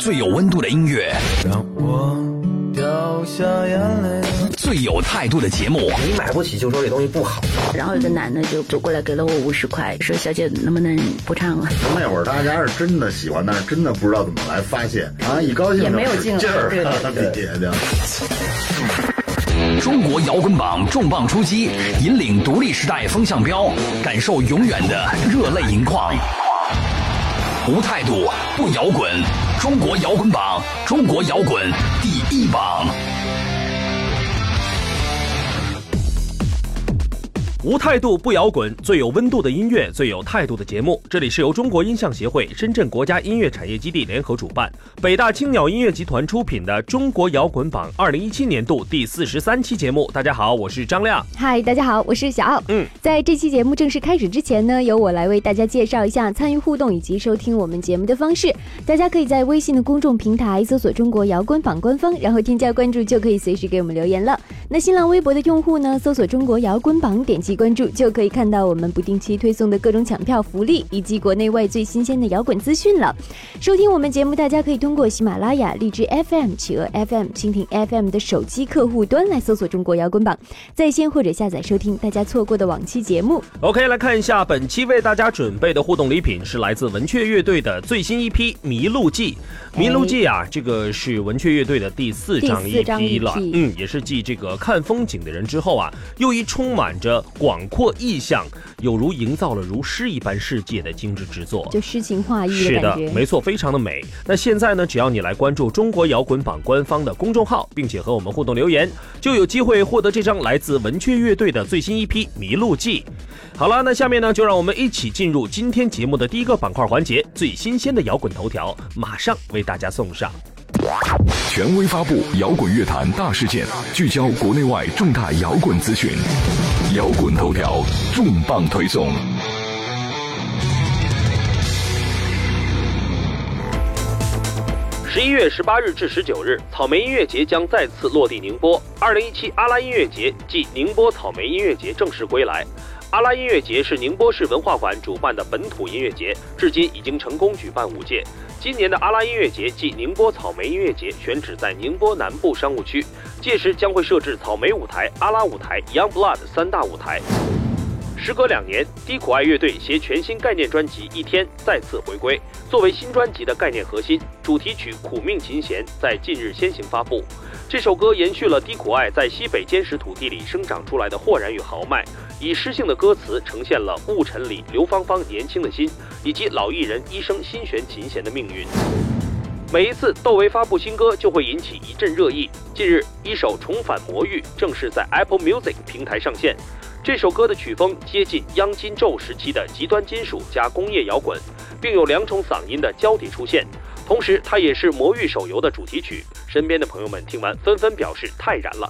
最有温度的音乐，让我掉下眼泪。最有态度的节目，你买不起就说这东西不好。然后有个男的就走过来给了我五十块，说：“小姐能不能不唱啊？”那会儿大家是真的喜欢，但是真的不知道怎么来发泄，啊，一高兴也没有劲劲儿，对对对 对中国摇滚榜重磅出击，引领独立时代风向标，感受永远的热泪盈眶。无态度不摇滚，中国摇滚榜，中国摇滚第一榜。无态度不摇滚，最有温度的音乐，最有态度的节目。这里是由中国音像协会、深圳国家音乐产业基地联合主办，北大青鸟音乐集团出品的《中国摇滚榜》二零一七年度第四十三期节目。大家好，我是张亮。嗨，大家好，我是小奥。嗯，在这期节目正式开始之前呢，由我来为大家介绍一下参与互动以及收听我们节目的方式。大家可以在微信的公众平台搜索“中国摇滚榜”官方，然后添加关注，就可以随时给我们留言了。那新浪微博的用户呢，搜索“中国摇滚榜”，点击关注就可以看到我们不定期推送的各种抢票福利以及国内外最新鲜的摇滚资讯了。收听我们节目，大家可以通过喜马拉雅、荔枝 FM、企鹅 FM、蜻蜓 FM 的手机客户端来搜索“中国摇滚榜”，在线或者下载收听大家错过的往期节目。OK，来看一下本期为大家准备的互动礼品是来自文雀乐队的最新一批《迷路记》。《迷路记》啊，这个是文雀乐队的第四张 EP 了嗯，也是继这个看风景的人之后啊，又一充满着广阔意象，有如营造了如诗一般世界的精致之作。就诗情画意是的。没错，非常的美。那现在呢，只要你来关注中国摇滚榜官方的公众号，并且和我们互动留言，就有机会获得这张来自文雀乐队的最新一批《迷路记》。好了，那下面呢，就让我们一起进入今天节目的第一个板块环节——最新鲜的摇滚头条，马上为大家送上。权威发布摇滚乐坛大事件，聚焦国内外重大摇滚资讯。摇滚头条重磅推送。十一月十八日至十九日，草莓音乐节将再次落地宁波。二零一七阿拉音乐节暨宁波草莓音乐节正式归来。阿拉音乐节是宁波市文化馆主办的本土音乐节，至今已经成功举办五届。今年的阿拉音乐节暨宁波草莓音乐节选址在宁波南部商务区，届时将会设置草莓舞台、阿拉舞台、Young Blood 三大舞台。时隔两年，低苦爱乐队携全新概念专辑《一天》再次回归。作为新专辑的概念核心，主题曲《苦命琴弦》在近日先行发布。这首歌延续了低苦爱在西北坚实土地里生长出来的豁然与豪迈，以诗性的歌词呈现了雾尘里刘芳芳年轻的心，以及老艺人一生心悬琴弦的命运。每一次窦唯发布新歌，就会引起一阵热议。近日，一首《重返魔域》正式在 Apple Music 平台上线。这首歌的曲风接近央金咒时期的极端金属加工业摇滚，并有两种嗓音的交替出现。同时，它也是《魔域》手游的主题曲。身边的朋友们听完纷纷表示太燃了。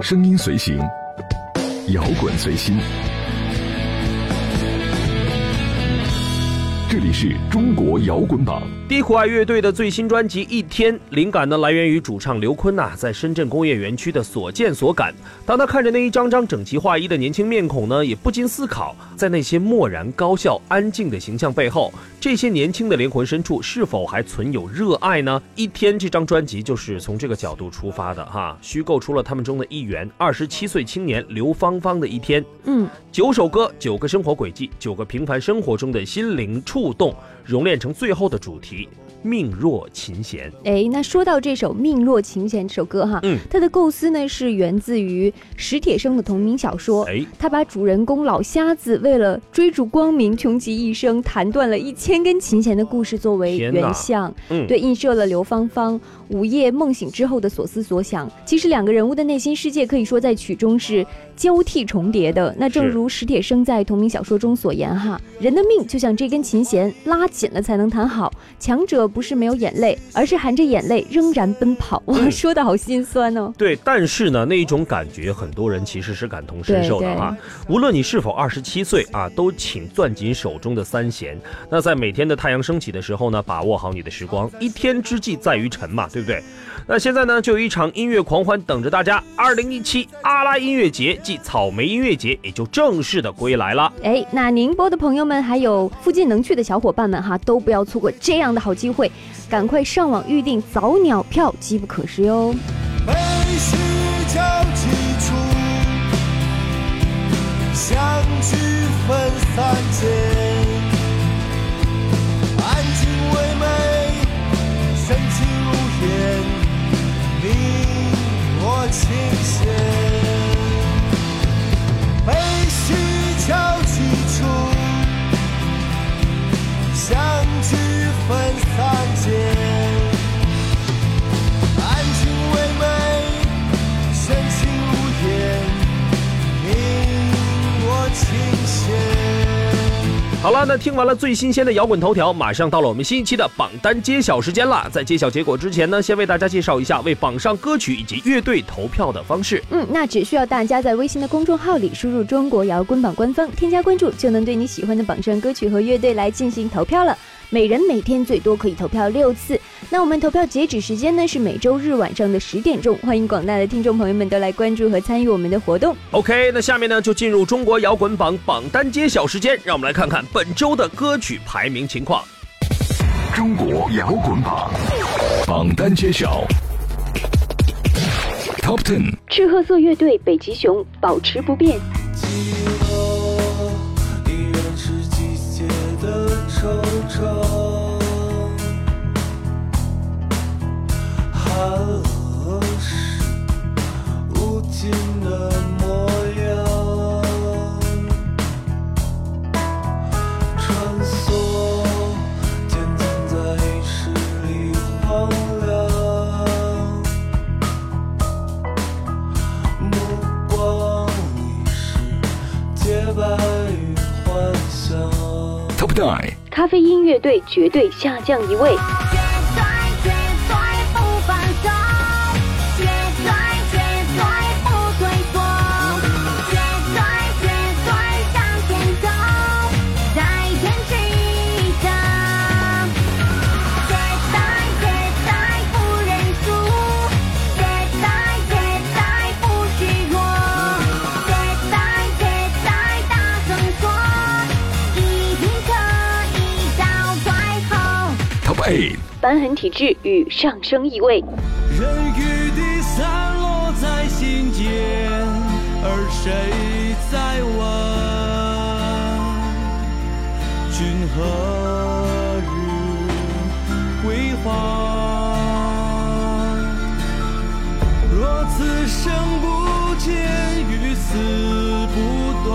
声音随行，摇滚随心。里是中国摇滚榜。低苦爱乐队的最新专辑《一天》，灵感呢来源于主唱刘坤呐、在深圳工业园区的所见所感。当他看着那一张张整齐划一的年轻面孔呢，也不禁思考，在那些漠然、高效、安静的形象背后，这些年轻的灵魂深处是否还存有热爱呢？《一天》这张专辑就是从这个角度出发的哈，虚构出了他们中的一员，二十七岁青年刘芳芳的一天。嗯，九首歌，九个生活轨迹，九个平凡生活中的心灵触动，熔炼成最后的主题——命若琴弦。哎，那说到这首《命若琴弦》这首歌哈，嗯它的构思呢是源自于史铁生的同名小说。哎，他把主人公老瞎子为了追逐光明，穷其一生弹断了一千根琴弦的故事作为原像，嗯，对，映射了刘芳芳午夜梦醒之后的所思所想。其实两个人物的内心世界可以说在曲中是交替重叠的。那正如史铁生在同名小说中所言哈，人的命就像这根琴弦，拉紧了才能弹好。强者不是没有眼泪，而是含着眼泪仍然奔跑。哇，嗯说的好心酸哦。对，但是呢，那一种感觉，很多人其实是感同身受的啊。无论你是否二十七岁啊，都请攥紧手中的三弦。那在每天的太阳升起的时候呢，把握好你的时光。一天之计在于晨嘛，对不对？那现在呢，就有一场音乐狂欢等着大家。二零一七阿拉音乐节暨草莓音乐节也就正式的归来了。哎，那宁波的朋友们，还有附近能去的小伙伴们哈，都不要错过这样的好机会。赶快上网预定早鸟票，机不可失哟。交集处，相聚分散间，安静唯美，深情天，你我倾斜。被虚交集处，相聚分散好了，那听完了最新鲜的摇滚头条，马上到了我们新一期的榜单揭晓时间了。在揭晓结果之前呢，先为大家介绍一下为榜上歌曲以及乐队投票的方式。嗯，那只需要大家在微信的公众号里输入“中国摇滚榜”官方，添加关注，就能对你喜欢的榜上歌曲和乐队来进行投票了。每人每天最多可以投票六次。那我们投票截止时间呢是每周日晚上的十点钟，欢迎广大的听众朋友们都来关注和参与我们的活动。OK，那下面呢就进入中国摇滚榜榜单揭晓时间，让我们来看看本周的歌曲排名情况。中国摇滚榜榜单揭晓，Top Ten。赤褐色乐队北极熊保持不变。咖啡音乐队绝对下降一位。瘢痕体质与上升异味。人与地散落在心间，而谁在问？君何日归还？若此生不见，与死不断，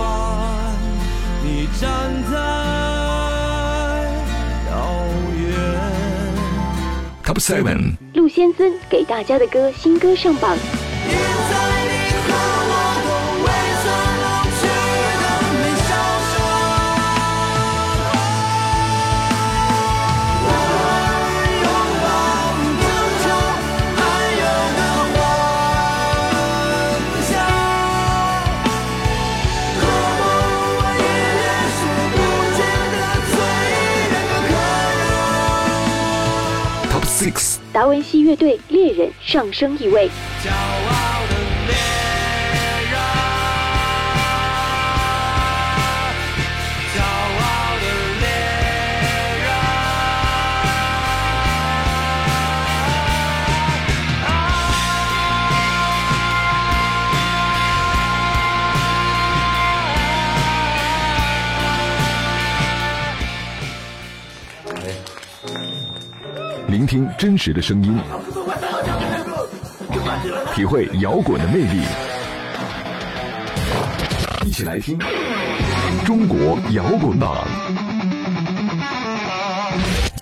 你站在 Top Seven。陆先森给大家的歌新歌上榜。达文西乐队猎人上升一位。真实的声音，体会摇滚的魅力。一起来听中国摇滚榜。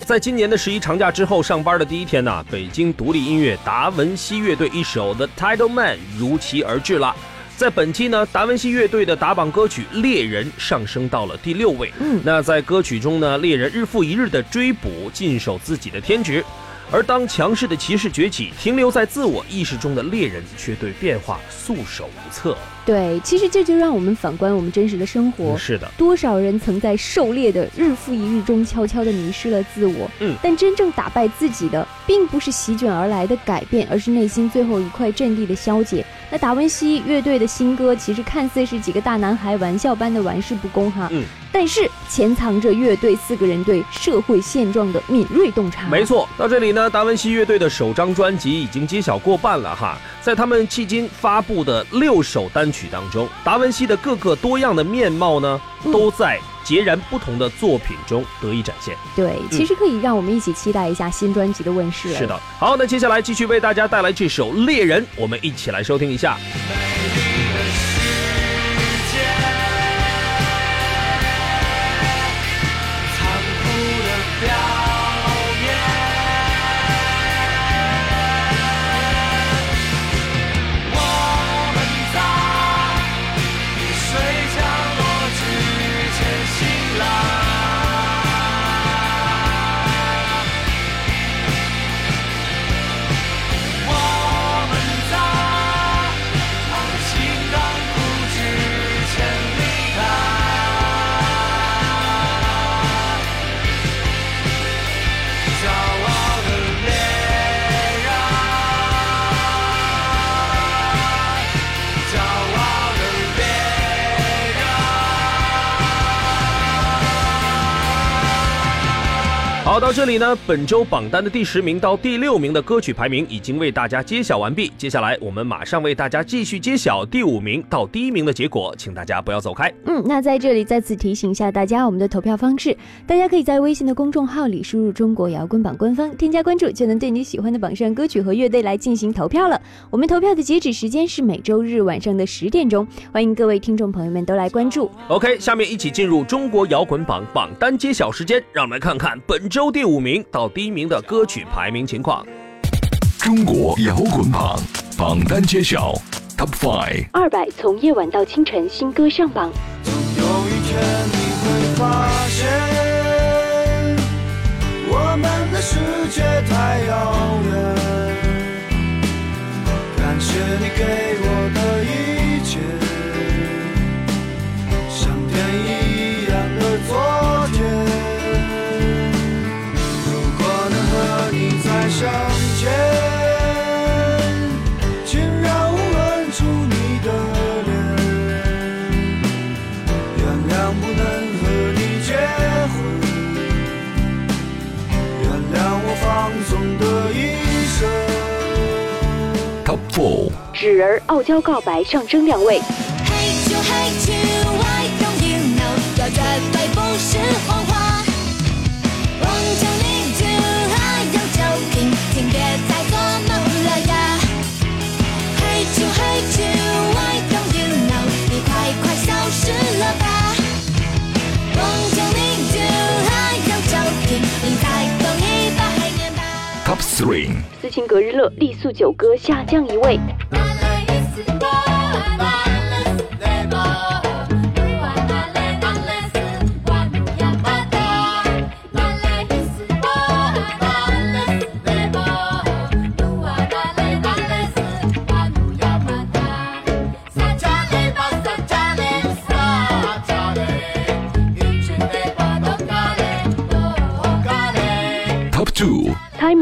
在今年的十一长假之后，上班的第一天呢，北京独立音乐达文西乐队一首《The Title Man》如期而至了。在本期呢，达文西乐队的打榜歌曲《猎人》上升到了第六位。嗯那在歌曲中呢，猎人日复一日的追捕，尽守自己的天职。而当强势的骑士崛起，停留在自我意识中的猎人却对变化束手无策。对，其实这就让我们反观我们真实的生活。是的，多少人曾在狩猎的日复一日中悄悄地迷失了自我？嗯但真正打败自己的，并不是席卷而来的改变，而是内心最后一块阵地的消解。那达文西乐队的新歌，其实看似是几个大男孩玩笑般的玩世不恭哈，嗯，但是潜藏着乐队四个人对社会现状的敏锐洞察。没错，到这里呢，达文西乐队的首张专辑已经揭晓过半了哈。在他们迄今发布的六首单曲当中，达文西的各个多样的面貌呢，都在截然不同的作品中得以展现。对，其实可以让我们一起期待一下新专辑的问世。是的，好，那接下来继续为大家带来这首《猎人》，我们一起来收听一下。到这里呢，本周榜单的第十名到第六名的歌曲排名已经为大家揭晓完毕。接下来，我们马上为大家继续揭晓第五名到第一名的结果，请大家不要走开。嗯，那在这里再次提醒一下大家，我们的投票方式，大家可以在微信的公众号里输入“中国摇滚榜”官方，添加关注，就能对你喜欢的榜上歌曲和乐队来进行投票了。我们投票的截止时间是每周日晚上的十点钟，欢迎各位听众朋友们都来关注。OK，下面一起进入中国摇滚榜榜单揭晓时间，让我们来看看本周第五名到第一名的歌曲排名情况。中国摇滚榜榜单揭晓，Top Five。二百从夜晚到清晨新歌上榜，总有一天你会发现，我们的世界太遥远。感谢你给我相见，请让我吻住你的脸。原谅不能和你结婚，原谅我放纵的一生。Top Four。纸人傲娇告白上升两位，Hate you, hate you, why don't you know？要绝对不是谎话。瓶，请别再做梦了呀。Hate you, hate you, why don't you know？你快快消失了吧。忘掉你就还有酒瓶，你再走一把海面吧。Top Three。斯琴格日乐力素九歌下降一位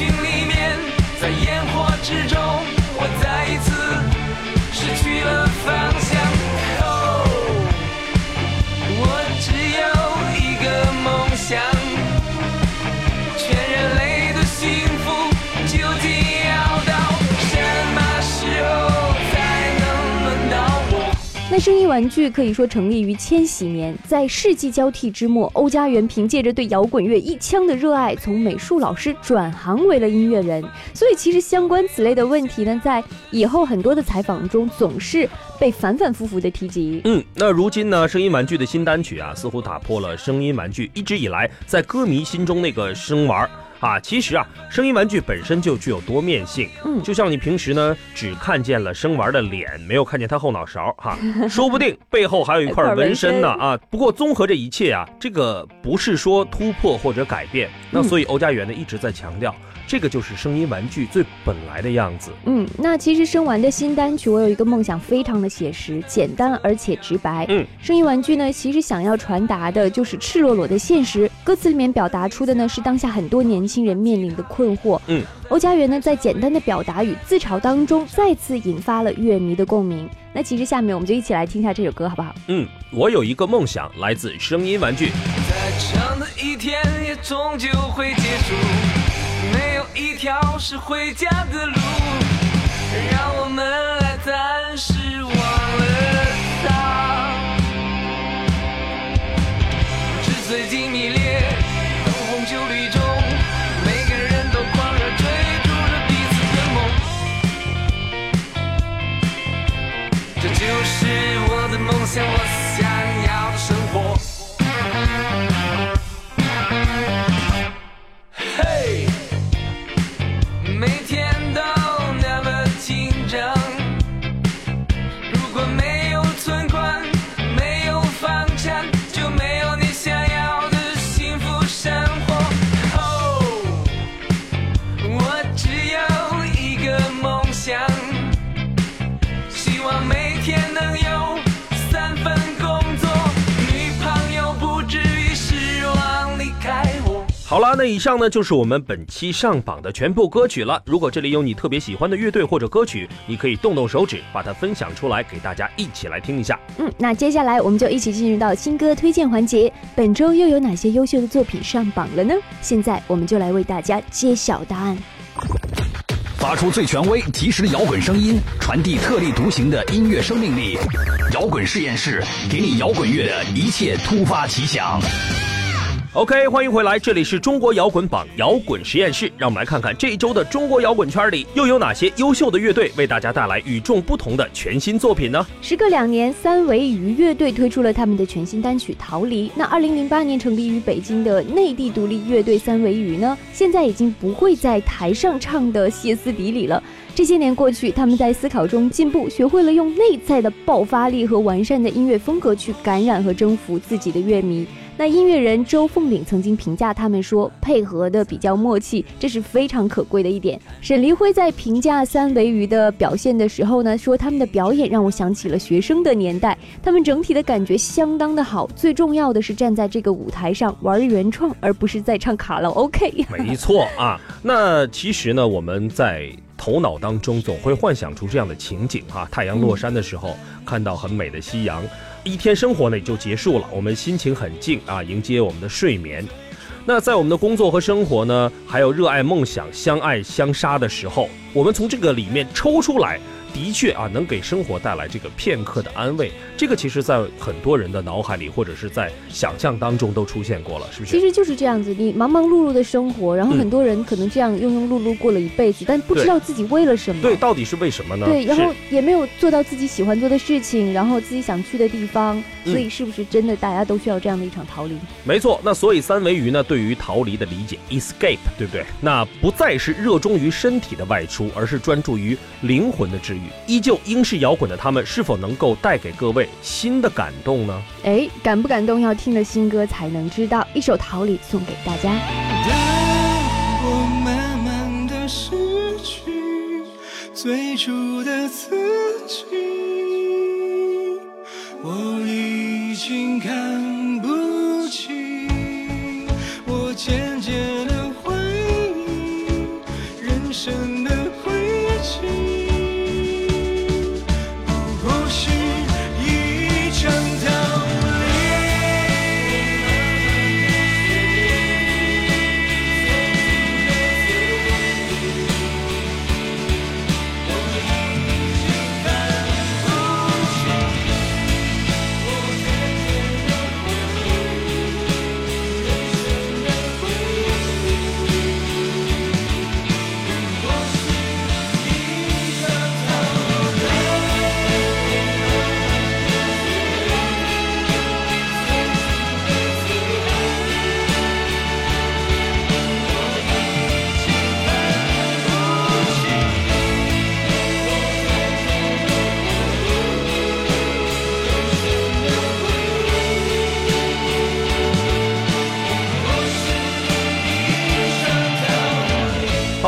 心里面，在烟火之中，声音玩具可以说成立于千禧年，在世纪交替之末，欧家园凭借着对摇滚乐一腔的热爱，从美术老师转行为了音乐人。所以，其实相关此类的问题呢，在以后很多的采访中总是被反反复复的提及。嗯，那如今呢，声音玩具的新单曲啊，似乎打破了声音玩具一直以来在歌迷心中那个生玩儿啊，其实啊，声音玩具本身就具有多面性。嗯就像你平时呢，只看见了生玩的脸，没有看见他后脑勺哈，说不定背后还有一块纹身呢啊。不过综合这一切啊，这个不是说突破或者改变。那所以欧家园呢一直在强调，这个就是声音玩具最本来的样子。嗯，那其实生完的新单曲，我有一个梦想，非常的写实、简单而且直白。嗯，声音玩具呢，其实想要传达的就是赤裸裸的现实，歌词里面表达出的呢是当下很多年轻人面临的困惑。嗯，欧家园呢在简单的表达与自嘲当中，再次引发了乐迷的共鸣。那其实下面我们就一起来听一下这首歌，好不好？嗯，我有一个梦想，来自声音玩具。再长的一天也终究会结束，没有一条是回家的路，好了，那以上呢就是我们本期上榜的全部歌曲了。如果这里有你特别喜欢的乐队或者歌曲，你可以动动手指把它分享出来，给大家一起来听一下。嗯，那接下来我们就一起进入到新歌推荐环节。本周又有哪些优秀的作品上榜了呢？现在我们就来为大家揭晓答案。发出最权威、及时的摇滚声音，传递特立独行的音乐生命力。摇滚实验室给你摇滚乐的一切突发奇想。OK，欢迎回来，这里是中国摇滚榜摇滚实验室，让我们来看看这一周的中国摇滚圈里又有哪些优秀的乐队为大家带来与众不同的全新作品呢？时隔两年，三维鱼乐队推出了他们的全新单曲《逃离》。那二零零八年成立于北京的内地独立乐队三维鱼呢，现在已经不会在台上唱的歇斯底里了。这些年过去，他们在思考中进步，学会了用内在的爆发力和完善的音乐风格去感染和征服自己的乐迷。那音乐人周凤岭曾经评价他们说，配合的比较默契，这是非常可贵的一点。沈黎辉在评价三维鱼的表现的时候呢，说他们的表演让我想起了学生的年代，他们整体的感觉相当的好。最重要的是站在这个舞台上玩原创，而不是在唱卡拉 OK。没错啊，那其实呢，我们在头脑当中总会幻想出这样的情景哈、太阳落山的时候，看到很美的夕阳，一天生活呢也就结束了，我们心情很静啊，迎接我们的睡眠。那在我们的工作和生活呢，还有热爱梦想、相爱相杀的时候，我们从这个里面抽出来，的确啊，能给生活带来这个片刻的安慰。这个其实，在很多人的脑海里，或者是在想象当中都出现过了，是不是？其实就是这样子，你忙忙碌碌的生活，然后嗯很多人可能这样庸庸碌碌过了一辈子，但不知道自己为了什么。对，到底是为什么呢？对，然后也没有做到自己喜欢做的事情，然后自己想去的地方，嗯所以是不是真的大家都需要这样的一场逃离？没错，那所以三维鱼呢，对于逃离的理解，escape，对不对？那不再是热衷于身体的外出，而是专注于灵魂的治愈。依旧英式摇滚的他们，是否能够带给各位新的感动呢？哎，感不感动要听了新歌才能知道。一首《逃离》送给大家。当我慢慢的失去最初的自己，我已经看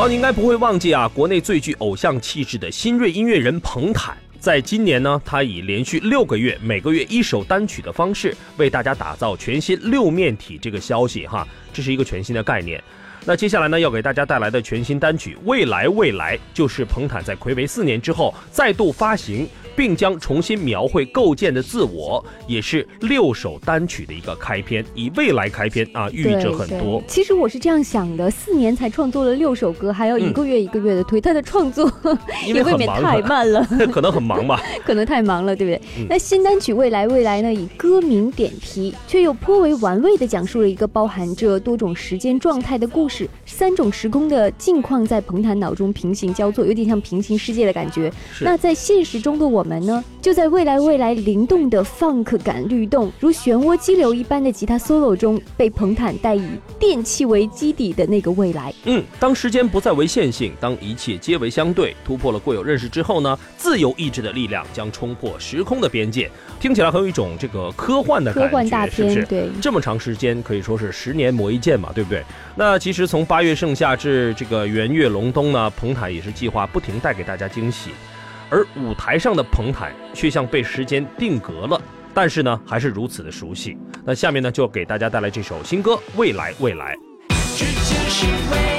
好，你应该不会忘记啊，国内最具偶像气质的新锐音乐人彭坦，在今年呢，他以连续六个月每个月一首单曲的方式，为大家打造全新六面体这个消息哈，这是一个全新的概念。那接下来呢，要给大家带来的全新单曲《未来未来》，就是彭坦在暌违四年之后再度发行，并将重新描绘构建的自我，也是六首单曲的一个开篇，以未来开篇啊，寓意着很多。其实我是这样想的，四年才创作了六首歌，还要一个月一个月的推，他的创作也未免太慢了。可能很忙吧。可能太忙了，对不对？嗯那新单曲《未来未来》呢，以歌名点题，却又颇为玩味的讲述了一个包含着多种时间状态的故事，三种时空的境况在彭坦脑中平行交错，有点像平行世界的感觉。那在现实中的我们呢，就在未来未来灵动的 funk 感律动，如漩涡激流一般的吉他 solo 中，被彭坦带以电器为基底的那个未来。嗯，当时间不再为线性，当一切皆为相对，突破了固有认识之后呢，自由意志的力量将冲破时空的边界。听起来很有一种这个科幻的感觉，科幻大是不是？片对这么长时间可以说是十年磨一剑嘛，对不对？那其实从八月盛夏至这个元月隆冬呢，彭坦也是计划不停带给大家惊喜，而舞台上的彭坦却像被时间定格了。但是呢，还是如此的熟悉。那下面呢，就给大家带来这首新歌《未来未来》。这就是未来，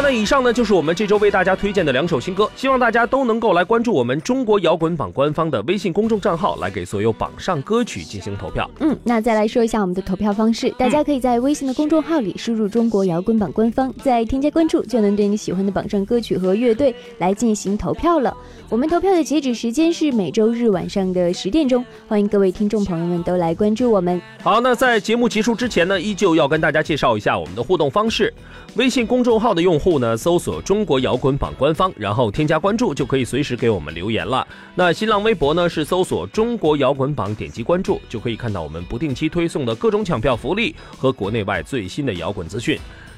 了，那以上呢就是我们这周为大家推荐的两首新歌，希望大家都能够来关注我们中国摇滚榜官方的微信公众账号，来给所有榜上歌曲进行投票。嗯，那再来说一下我们的投票方式，大家可以在微信的公众号里输入“中国摇滚榜官方”，再添加关注就能对你喜欢的榜上歌曲和乐队来进行投票了。我们投票的截止时间是每周日晚上的十点钟，欢迎各位听众朋友们都来关注我们。好，那在节目结束之前呢，依旧要跟大家介绍一下我们的互动方式。微信公众号的用户呢，搜索“中国摇滚榜官方”，然后添加关注，就可以随时给我们留言了。那新浪微博呢，是搜索“中国摇滚榜”，点击关注，就可以看到我们不定期推送的各种抢票福利和国内外最新的摇滚资讯。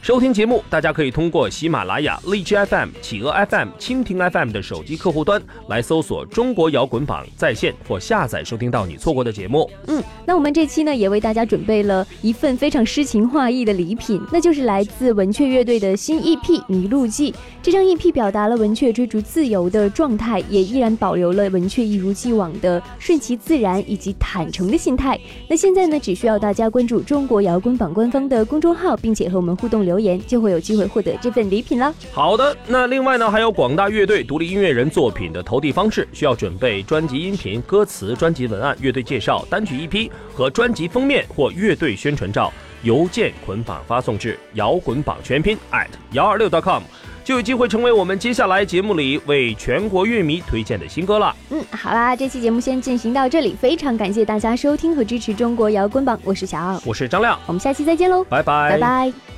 收听节目，大家可以通过喜马拉雅、荔枝 FM、企鹅 FM、蜻蜓 FM 的手机客户端来搜索“中国摇滚榜”在线或下载收听到你错过的节目。嗯，那我们这期呢也为大家准备了一份非常诗情画意的礼品，那就是来自文雀乐队的新 EP《迷路记》。这张 EP 表达了文雀追逐自由的状态，也依然保留了文雀一如既往的顺其自然以及坦诚的心态。那现在呢，只需要大家关注中国摇滚榜官方的公众号，并且和我们互动留言，就会有机会获得这份礼品了。好的，那另外呢，还有广大乐队、独立音乐人作品的投递方式，需要准备专辑音频、歌词、专辑文案、乐队介绍、单曲 EP 和专辑封面或乐队宣传照，邮件捆绑发送至摇滚榜全拼 at 幺二六 .com，就有机会成为我们接下来节目里为全国乐迷推荐的新歌了。嗯，好啦，这期节目先进行到这里，非常感谢大家收听和支持中国摇滚榜，我是小奥，我是张亮，我们下期再见喽，拜拜，拜拜。